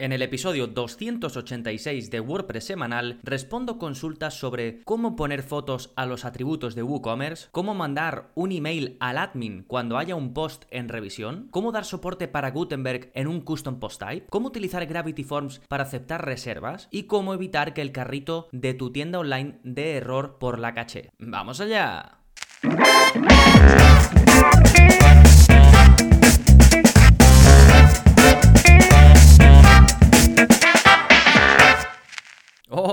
En el episodio 286 de WordPress semanal respondo consultas sobre cómo poner fotos a los atributos de WooCommerce, cómo mandar un email al admin cuando haya un post en revisión, cómo dar soporte para Gutenberg en un custom post type, cómo utilizar Gravity Forms para aceptar reservas y cómo evitar que el carrito de tu tienda online dé error por la caché. ¡Vamos allá!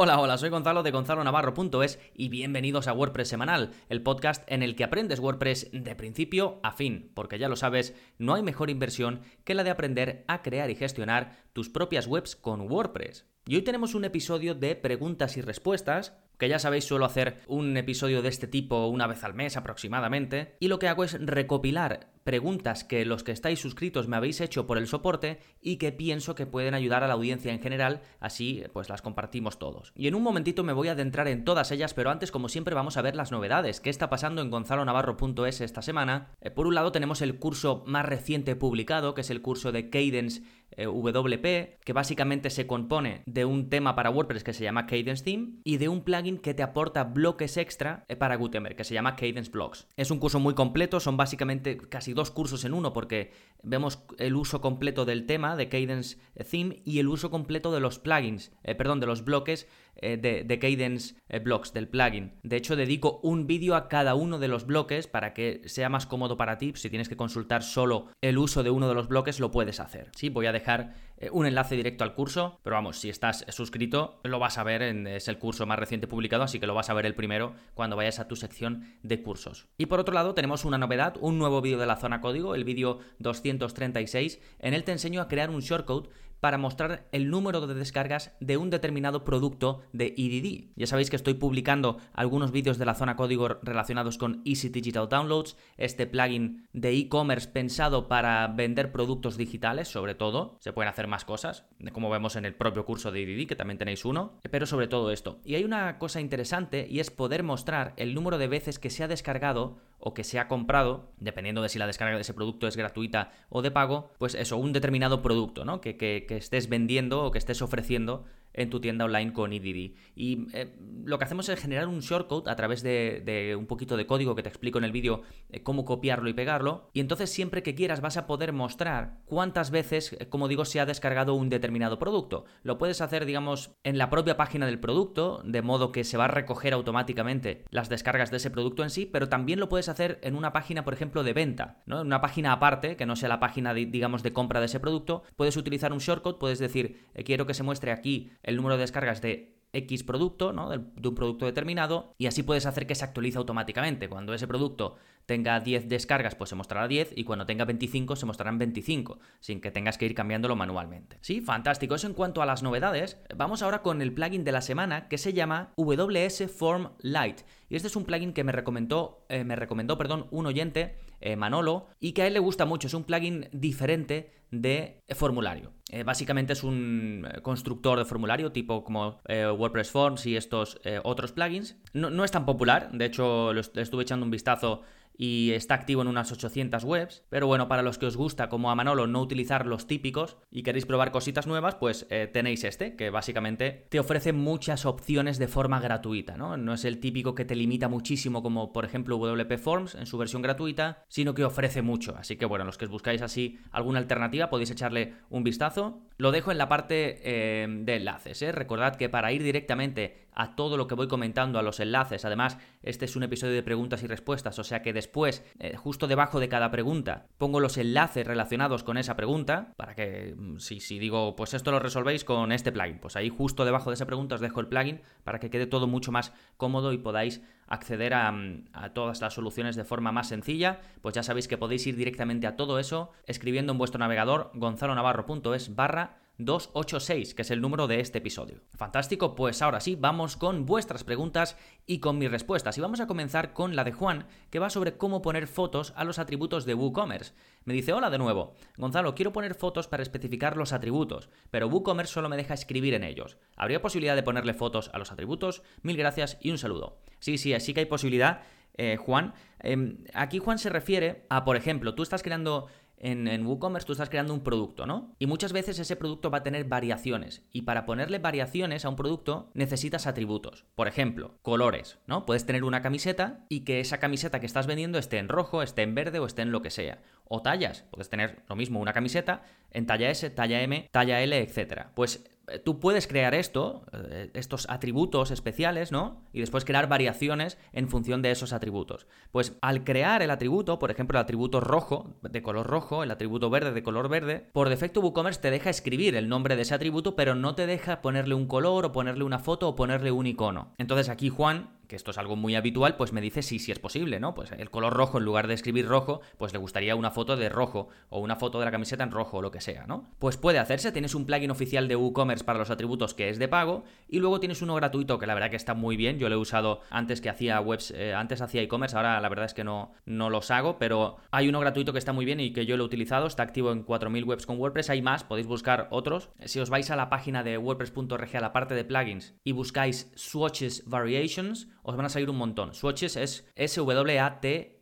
Hola, hola, soy Gonzalo de gonzalonavarro.es y bienvenidos a WordPress Semanal, el podcast en el que aprendes WordPress de principio a fin, porque ya lo sabes, no hay mejor inversión que la de aprender a crear y gestionar tus propias webs con WordPress. Y hoy tenemos un episodio de preguntas y respuestas, que ya sabéis suelo hacer un episodio de este tipo una vez al mes aproximadamente, y lo que hago es recopilar preguntas que los que estáis suscritos me habéis hecho por el soporte y que pienso que pueden ayudar a la audiencia en general, así pues las compartimos todos. Y en un momentito me voy a adentrar en todas ellas, pero antes como siempre vamos a ver las novedades, qué está pasando en gonzalonavarro.es esta semana. Eh, por un lado tenemos el curso más reciente publicado, que es el curso de Cadence eh, WP, que básicamente se compone de un tema para WordPress que se llama Cadence Theme y de un plugin que te aporta bloques extra eh, para Gutenberg, que se llama Cadence Blocks. Es un curso muy completo, son básicamente casi dos cursos en uno porque vemos el uso completo del tema de Cadence Theme y el uso completo de los plugins, eh, perdón, de los bloques eh, de, Cadence eh, Blocks, del plugin. De hecho, dedico un vídeo a cada uno de los bloques para que sea más cómodo para ti. Si tienes que consultar solo el uso de uno de los bloques, lo puedes hacer. Sí, voy a dejar eh, un enlace directo al curso, pero vamos, si estás suscrito, lo vas a ver, en, es el curso más reciente publicado, así que lo vas a ver el primero cuando vayas a tu sección de cursos. Y por otro lado, tenemos una novedad, un nuevo vídeo de la zona código, el vídeo 236. En él te enseño a crear un shortcode para mostrar el número de descargas de un determinado producto de EDD. Ya sabéis que estoy publicando algunos vídeos de la zona código relacionados con Easy Digital Downloads, este plugin de e-commerce pensado para vender productos digitales, sobre todo. Se pueden hacer más cosas, como vemos en el propio curso de EDD, que también tenéis uno, pero sobre todo esto. Y hay una cosa interesante y es poder mostrar el número de veces que se ha descargado o que se ha comprado, dependiendo de si la descarga de ese producto es gratuita o de pago, pues eso, un determinado producto, ¿no? Que, que, que estés vendiendo o que estés ofreciendo en tu tienda online con EDD. Y eh, lo que hacemos es generar un shortcode a través de, un poquito de código que te explico en el vídeo eh, cómo copiarlo y pegarlo. Y entonces siempre que quieras vas a poder mostrar cuántas veces, eh, como digo, se ha descargado un determinado producto. Lo puedes hacer, digamos, en la propia página del producto, de modo que se va a recoger automáticamente las descargas de ese producto en sí, pero también lo puedes hacer en una página, por ejemplo, de venta, ¿no? En una página aparte, que no sea la página, digamos, de compra de ese producto, puedes utilizar un shortcode, puedes decir, quiero que se muestre aquí el número de descargas de X producto, ¿no? de, un producto determinado, y así puedes hacer que se actualice automáticamente. Cuando ese producto tenga 10 descargas, pues se mostrará 10, y cuando tenga 25, se mostrarán 25, sin que tengas que ir cambiándolo manualmente. Sí, fantástico. Eso en cuanto a las novedades. Vamos ahora con el plugin de la semana que se llama WS Form Lite. Y este es un plugin que me recomendó, eh, me recomendó perdón, un oyente, eh, Manolo, y que a él le gusta mucho. Es un plugin diferente de formulario. Eh, básicamente es un constructor de formulario tipo como WordPress Forms y estos otros plugins. No, no, es tan popular, de hecho le estuve echando un vistazo y está activo en unas 800 webs. Pero bueno, para los que os gusta, como a Manolo, no utilizar los típicos y queréis probar cositas nuevas, pues eh, tenéis este, que básicamente te ofrece muchas opciones de forma gratuita, ¿no? No es el típico que te limita muchísimo como por ejemplo WP Forms en su versión gratuita, sino que ofrece mucho. Así que bueno, los que buscáis así alguna alternativa podéis echarle un vistazo. Lo dejo en la parte eh, de enlaces, ¿eh? Recordad que para ir directamente a todo lo que voy comentando, a los enlaces. Además, este es un episodio de preguntas y respuestas, o sea que después, eh, justo debajo de cada pregunta, pongo los enlaces relacionados con esa pregunta, para que mm, si, si digo, pues esto lo resolvéis con este plugin, pues ahí justo debajo de esa pregunta os dejo el plugin para que quede todo mucho más cómodo y podáis acceder a, mm, a, todas las soluciones de forma más sencilla, pues ya sabéis que podéis ir directamente a todo eso escribiendo en vuestro navegador gonzalonavarro.es barra 286, que es el número de este episodio. Fantástico, pues ahora sí, vamos con vuestras preguntas y con mis respuestas. Y vamos a comenzar con la de Juan, que va sobre cómo poner fotos a los atributos de WooCommerce. Me dice, hola de nuevo, Gonzalo, quiero poner fotos para especificar los atributos, pero WooCommerce solo me deja escribir en ellos. ¿Habría posibilidad de ponerle fotos a los atributos? Mil gracias y un saludo. Sí, sí, así que hay posibilidad, eh, Juan. Em, aquí Juan se refiere a, por ejemplo, tú estás creando en, WooCommerce tú estás creando un producto, ¿no? Y muchas veces ese producto va a tener variaciones. Y para ponerle variaciones a un producto necesitas atributos. Por ejemplo, colores, ¿no? Puedes tener una camiseta y que esa camiseta que estás vendiendo esté en rojo, esté en verde o esté en lo que sea. O tallas. Puedes tener lo mismo, una camiseta en talla S, talla M, talla L, etc. Pues tú puedes crear esto, eh, estos atributos especiales, ¿no? Y después crear variaciones en función de esos atributos. Pues al crear el atributo, por ejemplo, el atributo rojo, de color rojo, el atributo verde de color verde, por defecto WooCommerce te deja escribir el nombre de ese atributo, pero no te deja ponerle un color o ponerle una foto o ponerle un icono. Entonces aquí Juan que esto es algo muy habitual, pues me dice sí, sí es posible, ¿no? Pues el color rojo, en lugar de escribir rojo, pues le gustaría una foto de rojo o una foto de la camiseta en rojo o lo que sea, ¿no? Pues puede hacerse, tienes un plugin oficial de WooCommerce para los atributos que es de pago y luego tienes uno gratuito que la verdad que está muy bien, yo lo he usado antes que hacía webs, eh, antes hacía e-commerce, ahora la verdad es que no, no los hago, pero hay uno gratuito que está muy bien y que yo lo he utilizado, está activo en 4000 webs con WordPress, hay más, podéis buscar otros. Si os vais a la página de wordpress.org a la parte de plugins y buscáis swatches variations, os van a salir un montón. Swatches es S-W-A-T-C-H-E.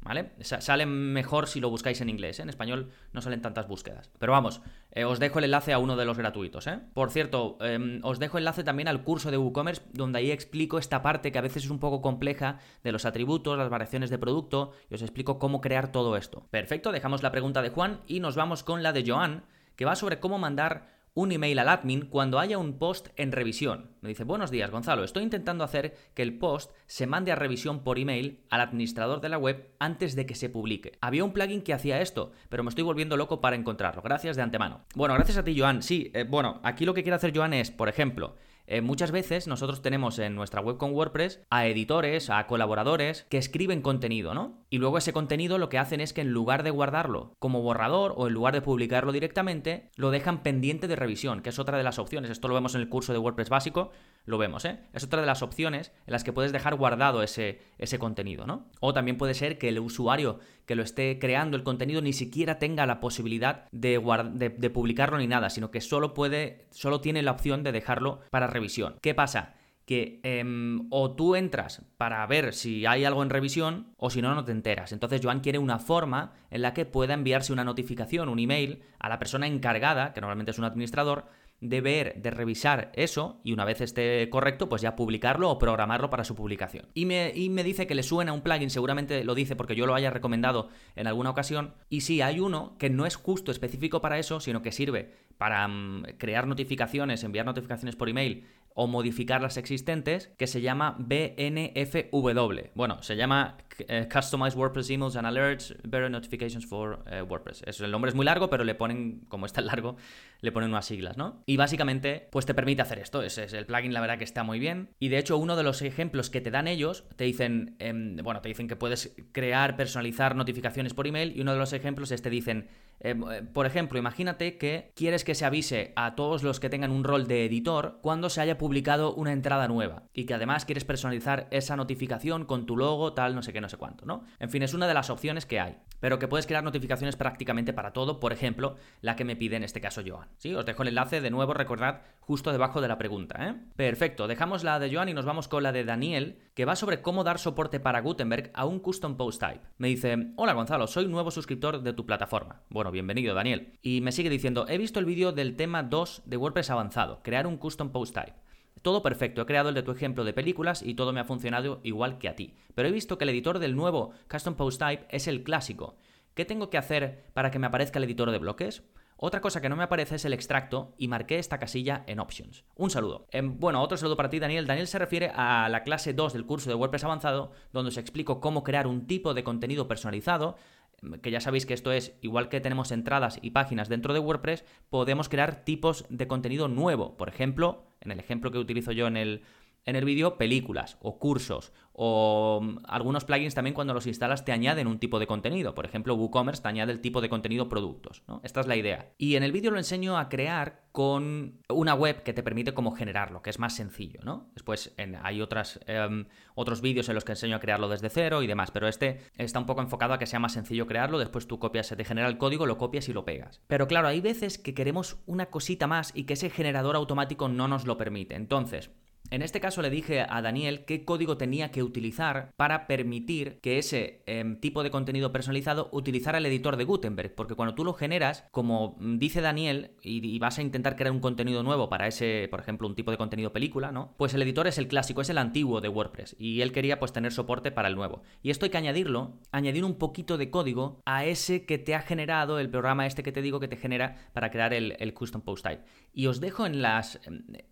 ¿Vale? Salen mejor si lo buscáis en inglés, ¿eh? en español no salen tantas búsquedas. Pero vamos, eh, os dejo el enlace a uno de los gratuitos. ¿eh? Por cierto, em, os dejo enlace también al curso de WooCommerce, donde ahí explico esta parte que a veces es un poco compleja de los atributos, las variaciones de producto, y os explico cómo crear todo esto. Perfecto, dejamos la pregunta de Juan y nos vamos con la de Joan, que va sobre cómo mandar un email al admin cuando haya un post en revisión. Me dice, buenos días Gonzalo, estoy intentando hacer que el post se mande a revisión por email al administrador de la web antes de que se publique. Había un plugin que hacía esto, pero me estoy volviendo loco para encontrarlo. Gracias de antemano. Bueno, gracias a ti Joan. Sí, eh, bueno, aquí lo que quiere hacer Joan es, por ejemplo, eh, muchas veces nosotros tenemos en nuestra web con WordPress a editores, a colaboradores que escriben contenido, ¿no? Y luego ese contenido lo que hacen es que en lugar de guardarlo como borrador o en lugar de publicarlo directamente, lo dejan pendiente de revisión, que es otra de las opciones. Esto lo vemos en el curso de WordPress básico, lo vemos, ¿eh? Es otra de las opciones en las que puedes dejar guardado ese, ese contenido, ¿no? O también puede ser que el usuario que lo esté creando el contenido ni siquiera tenga la posibilidad de, de, publicarlo ni nada, sino que solo puede, solo tiene la opción de dejarlo para revisión. ¿Qué pasa? que em, o tú entras para ver si hay algo en revisión o si no, no te enteras. Entonces Joan quiere una forma en la que pueda enviarse una notificación, un email a la persona encargada, que normalmente es un administrador, de ver, de revisar eso y una vez esté correcto, pues ya publicarlo o programarlo para su publicación. Y me, y me dice que le suena un plugin, seguramente lo dice porque yo lo haya recomendado en alguna ocasión. Y sí, hay uno que no es justo específico para eso, sino que sirve para mm, crear notificaciones, enviar notificaciones por email o modificar las existentes, que se llama BNFW. Bueno, se llama eh, Customized WordPress Emails and Alerts, Better Notifications for eh, WordPress. Eso, el nombre es muy largo, pero le ponen, como está largo, le ponen unas siglas, ¿no? Y básicamente, pues te permite hacer esto. Ese es el plugin, la verdad que está muy bien. Y de hecho, uno de los ejemplos que te dan ellos, te dicen, em, bueno, te dicen que puedes crear, personalizar notificaciones por email, y uno de los ejemplos es te dicen, em, eh, por ejemplo, imagínate que quieres que se avise a todos los que tengan un rol de editor cuando se haya publicado una entrada nueva y que además quieres personalizar esa notificación con tu logo, tal, no sé qué, no sé cuánto, ¿no? En fin, es una de las opciones que hay, pero que puedes crear notificaciones prácticamente para todo, por ejemplo, la que me pide en este caso Joan. ¿Sí? Os dejo el enlace de nuevo, recordad, justo debajo de la pregunta. ¿eh? Perfecto, dejamos la de Joan y nos vamos con la de Daniel, que va sobre cómo dar soporte para Gutenberg a un custom post type. Me dice, hola Gonzalo, soy nuevo suscriptor de tu plataforma. Bueno, bienvenido Daniel. Y me sigue diciendo, he visto el vídeo del tema 2 de WordPress avanzado, crear un custom post type. Todo perfecto, he creado el de tu ejemplo de películas y todo me ha funcionado igual que a ti. Pero he visto que el editor del nuevo Custom Post Type es el clásico. ¿Qué tengo que hacer para que me aparezca el editor de bloques? Otra cosa que no me aparece es el extracto y marqué esta casilla en Options. Un saludo. Em, bueno, otro saludo para ti, Daniel. Daniel se refiere a la clase 2 del curso de WordPress avanzado, donde os explico cómo crear un tipo de contenido personalizado em, que ya sabéis que esto es, igual que tenemos entradas y páginas dentro de WordPress, podemos crear tipos de contenido nuevo. Por ejemplo, en el ejemplo que utilizo yo en el, en el vídeo películas o cursos o mm, algunos plugins también cuando los instalas te añaden un tipo de contenido. Por ejemplo, WooCommerce te añade el tipo de contenido productos. ¿no? Esta es la idea. Y en el vídeo lo enseño a crear con una web que te permite cómo generarlo, que es más sencillo. ¿no? Después hay otras, em, otros vídeos en los que enseño a crearlo desde cero y demás, pero este está un poco enfocado a que sea más sencillo crearlo. Después tú copias, se te genera el código, lo copias y lo pegas. Pero claro, hay veces que queremos una cosita más y que ese generador automático no nos lo permite. Entonces, En este caso le dije a Daniel qué código tenía que utilizar para permitir que ese em, tipo de contenido personalizado utilizara el editor de Gutenberg, porque cuando tú lo generas, como dice Daniel, y, vas a intentar crear un contenido nuevo para ese, por ejemplo, un tipo de contenido película, ¿no? Pues el editor es el clásico, es el antiguo de WordPress, y él quería pues tener soporte para el nuevo. Y esto hay que añadirlo, añadir un poquito de código a ese que te ha generado el programa este que te digo que te genera para crear el, el custom post type. Y os dejo en las,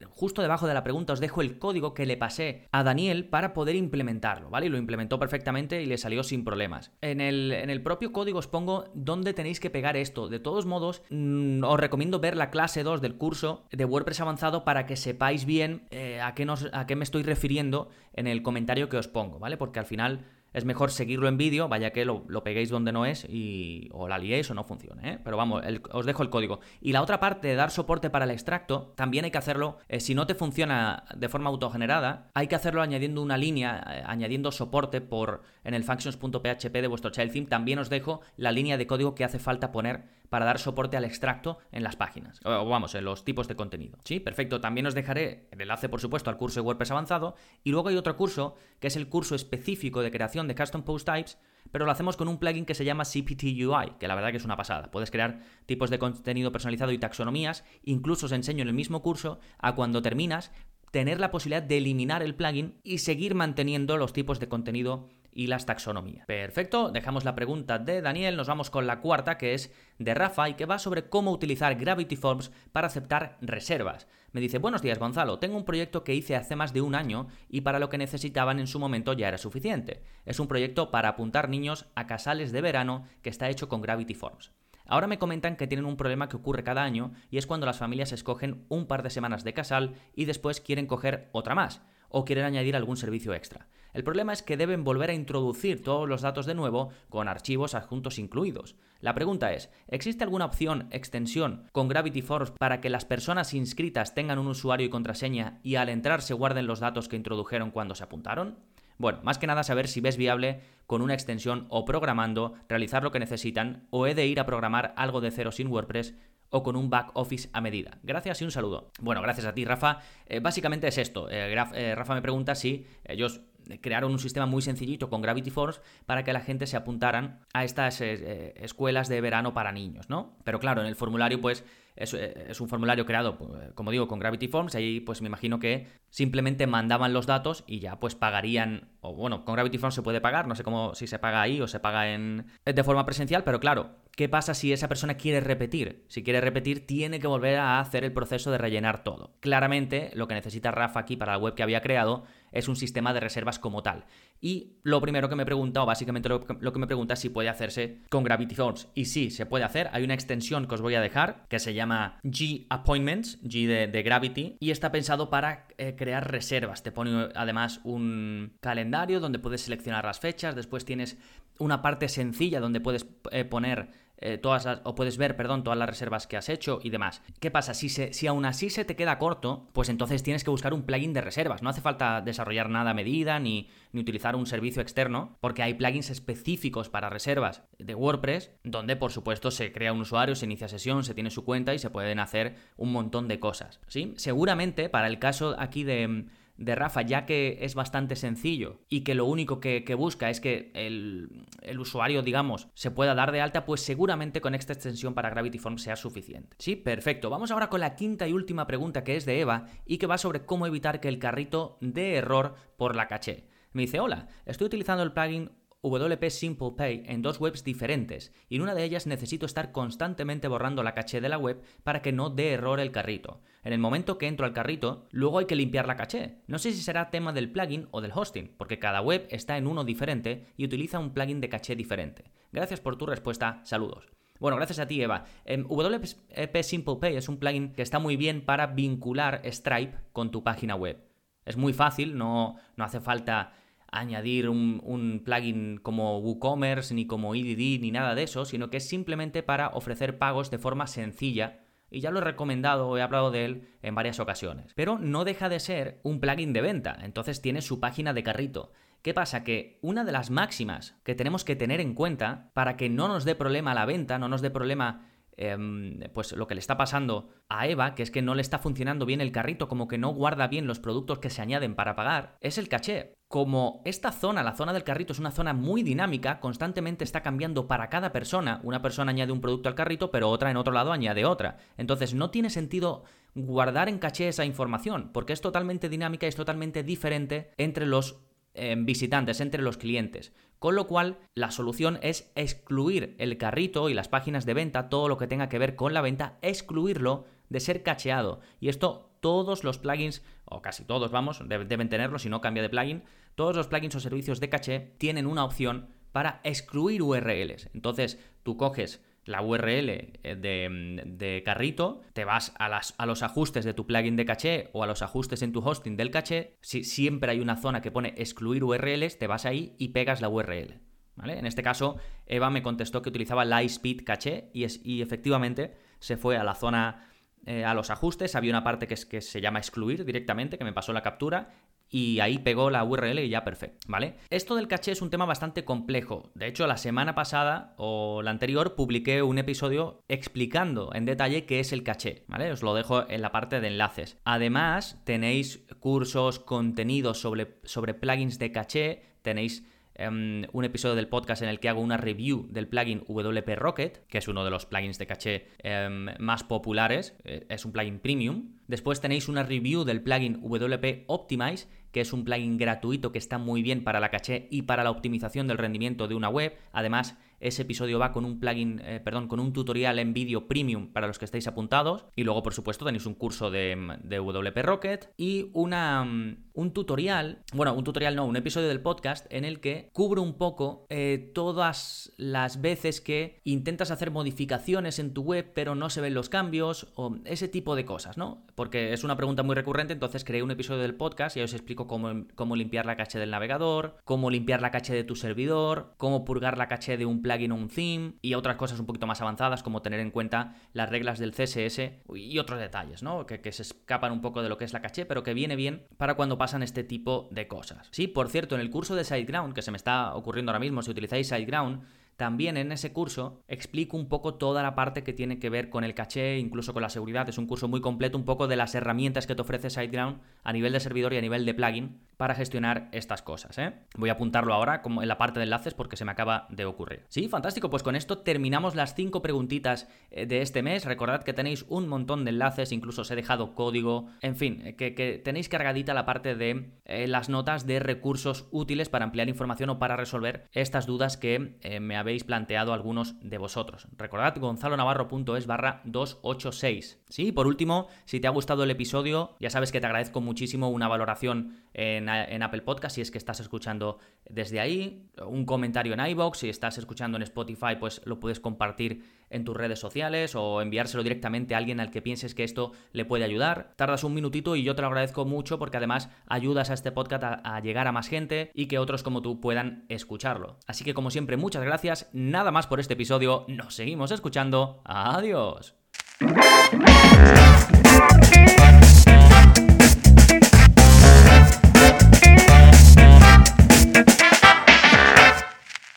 justo debajo de la pregunta, os dejo el código que le pasé a Daniel para poder implementarlo, ¿vale? Y lo implementó perfectamente y le salió sin problemas. En el, en el propio código os pongo dónde tenéis que pegar esto. De todos modos, mm, os recomiendo ver la clase 2 del curso de WordPress avanzado para que sepáis bien eh, a, qué nos, a qué me estoy refiriendo en el comentario que os pongo, ¿vale? Porque al final es mejor seguirlo en vídeo, vaya que lo, peguéis donde no es y o la liéis o no funcione. ¿eh? Pero vamos, os dejo el código. Y la otra parte de dar soporte para el extracto, también hay que hacerlo, eh, si no te funciona de forma autogenerada, hay que hacerlo añadiendo una línea, eh, añadiendo soporte por en el functions.php de vuestro child theme. También os dejo la línea de código que hace falta poner para dar soporte al extracto en las páginas, o vamos, en los tipos de contenido. Sí, perfecto. También os dejaré el enlace, por supuesto, al curso de WordPress avanzado. Y luego hay otro curso, que es el curso específico de creación de custom post types, pero lo hacemos con un plugin que se llama CPT UI, que la verdad que es una pasada. Puedes crear tipos de contenido personalizado y taxonomías. Incluso os enseño en el mismo curso a cuando terminas tener la posibilidad de eliminar el plugin y seguir manteniendo los tipos de contenido y las taxonomías. Perfecto, dejamos la pregunta de Daniel, nos vamos con la cuarta que es de Rafa y que va sobre cómo utilizar Gravity Forms para aceptar reservas. Me dice, buenos días Gonzalo, tengo un proyecto que hice hace más de un año y para lo que necesitaban en su momento ya era suficiente. Es un proyecto para apuntar niños a casales de verano que está hecho con Gravity Forms. Ahora me comentan que tienen un problema que ocurre cada año y es cuando las familias escogen un par de semanas de casal y después quieren coger otra más o quieren añadir algún servicio extra. El problema es que deben volver a introducir todos los datos de nuevo con archivos adjuntos incluidos. La pregunta es, ¿existe alguna opción, extensión con Gravity Forms para que las personas inscritas tengan un usuario y contraseña y al entrar se guarden los datos que introdujeron cuando se apuntaron? Bueno, más que nada saber si ves viable con una extensión o programando realizar lo que necesitan o he de ir a programar algo de cero sin WordPress o con un back office a medida. Gracias y un saludo. Bueno, gracias a ti, Rafa. Eh, básicamente es esto. Eh, eh, Rafa me pregunta si ellos crearon un sistema muy sencillito con Gravity Force para que la gente se apuntaran a estas escuelas de verano para niños, ¿no? Pero claro, en el formulario pues eh, es, un formulario creado, pues, como digo, con Gravity Forms. Ahí, pues me imagino que simplemente mandaban los datos y ya, pues pagarían. O bueno, con Gravity Forms se puede pagar. No sé cómo si se paga ahí o se paga en de forma presencial, pero claro, ¿qué pasa si esa persona quiere repetir? Si quiere repetir, tiene que volver a hacer el proceso de rellenar todo. Claramente, lo que necesita Rafa aquí para la web que había creado es un sistema de reservas como tal. Y lo primero que me pregunta, o básicamente lo, que me pregunta es si puede hacerse con Gravity Forms. Y sí, se puede hacer. Hay una extensión que os voy a dejar que se llama G Appointments, G de, Gravity, y está pensado para eh, crear reservas. Te pone además un calendario donde puedes seleccionar las fechas, después tienes una parte sencilla donde puedes eh, poner eh, todas o puedes ver, perdón, todas las reservas que has hecho y demás. ¿Qué pasa? Si, se, si aún así se te queda corto, pues entonces tienes que buscar un plugin de reservas. No hace falta desarrollar nada a medida ni, ni utilizar un servicio externo, porque hay plugins específicos para reservas de WordPress, donde por supuesto se crea un usuario, se inicia sesión, se tiene su cuenta y se pueden hacer un montón de cosas. ¿sí? Seguramente para el caso aquí de de Rafa, ya que es bastante sencillo y que lo único que, busca es que el, el, usuario, digamos, se pueda dar de alta, pues seguramente con esta extensión para Gravity Forms sea suficiente. Sí, perfecto. Vamos ahora con la quinta y última pregunta que es de Eva y que va sobre cómo evitar que el carrito dé error por la caché. Me dice, hola, estoy utilizando el plugin WP Simple Pay en dos webs diferentes y en una de ellas necesito estar constantemente borrando la caché de la web para que no dé error el carrito. En el momento que entro al carrito, luego hay que limpiar la caché. No sé si será tema del plugin o del hosting, porque cada web está en uno diferente y utiliza un plugin de caché diferente. Gracias por tu respuesta, saludos. Bueno, gracias a ti, Eva. WP Simple Pay es un plugin que está muy bien para vincular Stripe con tu página web. Es muy fácil, no, no hace falta añadir un, plugin como WooCommerce, ni como EDD, ni nada de eso, sino que es simplemente para ofrecer pagos de forma sencilla. Y ya lo he recomendado he hablado de él en varias ocasiones. Pero no deja de ser un plugin de venta, entonces tiene su página de carrito. ¿Qué pasa? Que una de las máximas que tenemos que tener en cuenta para que no nos dé problema la venta, no nos dé problema em, pues lo que le está pasando a Eva, que es que no le está funcionando bien el carrito, como que no guarda bien los productos que se añaden para pagar, es el caché. Como esta zona, la zona del carrito, es una zona muy dinámica, constantemente está cambiando para cada persona. Una persona añade un producto al carrito, pero otra en otro lado añade otra. Entonces no tiene sentido guardar en caché esa información, porque es totalmente dinámica y es totalmente diferente entre los em, visitantes, entre los clientes. Con lo cual, la solución es excluir el carrito y las páginas de venta, todo lo que tenga que ver con la venta, excluirlo de ser cacheado. Y esto todos los plugins, o casi todos, vamos, deben tenerlo, si no cambia de plugin, todos los plugins o servicios de caché tienen una opción para excluir URLs. Entonces, tú coges la URL eh, de, carrito, te vas a, las, a, los ajustes de tu plugin de caché o a los ajustes en tu hosting del caché, si siempre hay una zona que pone excluir URLs, te vas ahí y pegas la URL. ¿Vale? En este caso, Eva me contestó que utilizaba Lightspeed Caché y, es, y efectivamente se fue a la zona, eh, a los ajustes, había una parte que, es, que se llama excluir directamente, que me pasó la captura, y ahí pegó la URL y ya perfecto, ¿vale? Esto del caché es un tema bastante complejo. De hecho, la semana pasada o la anterior publiqué un episodio explicando en detalle qué es el caché, ¿vale? Os lo dejo en la parte de enlaces. Además, tenéis cursos, contenidos sobre, sobre plugins de caché, tenéis Em, un episodio del podcast en el que hago una review del plugin WP Rocket, que es uno de los plugins de caché em, más populares, eh, es un plugin premium. Después tenéis una review del plugin WP Optimize, que es un plugin gratuito que está muy bien para la caché y para la optimización del rendimiento de una web. Además, ese episodio va con un plugin, eh, perdón, con un tutorial en vídeo premium para los que estéis apuntados. Y luego, por supuesto, tenéis un curso de, WP Rocket y una, mm, un tutorial, bueno, un tutorial no, un episodio del podcast en el que cubro un poco eh, todas las veces que intentas hacer modificaciones en tu web pero no se ven los cambios o ese tipo de cosas, ¿no? Porque es una pregunta muy recurrente, entonces creé un episodio del podcast y os explico cómo, cómo limpiar la caché del navegador, cómo limpiar la caché de tu servidor, cómo purgar la caché de un plugin o un theme y otras cosas un poquito más avanzadas como tener en cuenta las reglas del CSS y otros detalles, ¿no? Que, que se escapan un poco de lo que es la caché, pero que viene bien para cuando pasan este tipo de cosas. Sí, por cierto, en el curso de SiteGround, que se me está ocurriendo ahora mismo, si utilizáis SiteGround, también en ese curso explico un poco toda la parte que tiene que ver con el caché, incluso con la seguridad. Es un curso muy completo, un poco de las herramientas que te ofrece SiteGround a nivel de servidor y a nivel de plugin para gestionar estas cosas. ¿eh? Voy a apuntarlo ahora como en la parte de enlaces porque se me acaba de ocurrir. Sí, fantástico. Pues con esto terminamos las cinco preguntitas eh, de este mes. Recordad que tenéis un montón de enlaces, incluso os he dejado código. En fin, eh, que, tenéis cargadita la parte de las notas de recursos útiles para ampliar información o para resolver estas dudas que me habéis planteado algunos de vosotros. Recordad gonzalonavarro.es barra 286. Sí, por último, si te ha gustado el episodio, ya sabes que te agradezco muchísimo una valoración en, Apple Podcast si es que estás escuchando desde ahí, un comentario en iBox, si estás escuchando en Spotify, pues lo puedes compartir en tus redes sociales o enviárselo directamente a alguien al que pienses que esto le puede ayudar. Tardas un minutito y yo te lo agradezco mucho porque además ayudas a este podcast a, llegar a más gente y que otros como tú puedan escucharlo. Así que como siempre, muchas gracias. Nada más por este episodio. Nos seguimos escuchando. Adiós.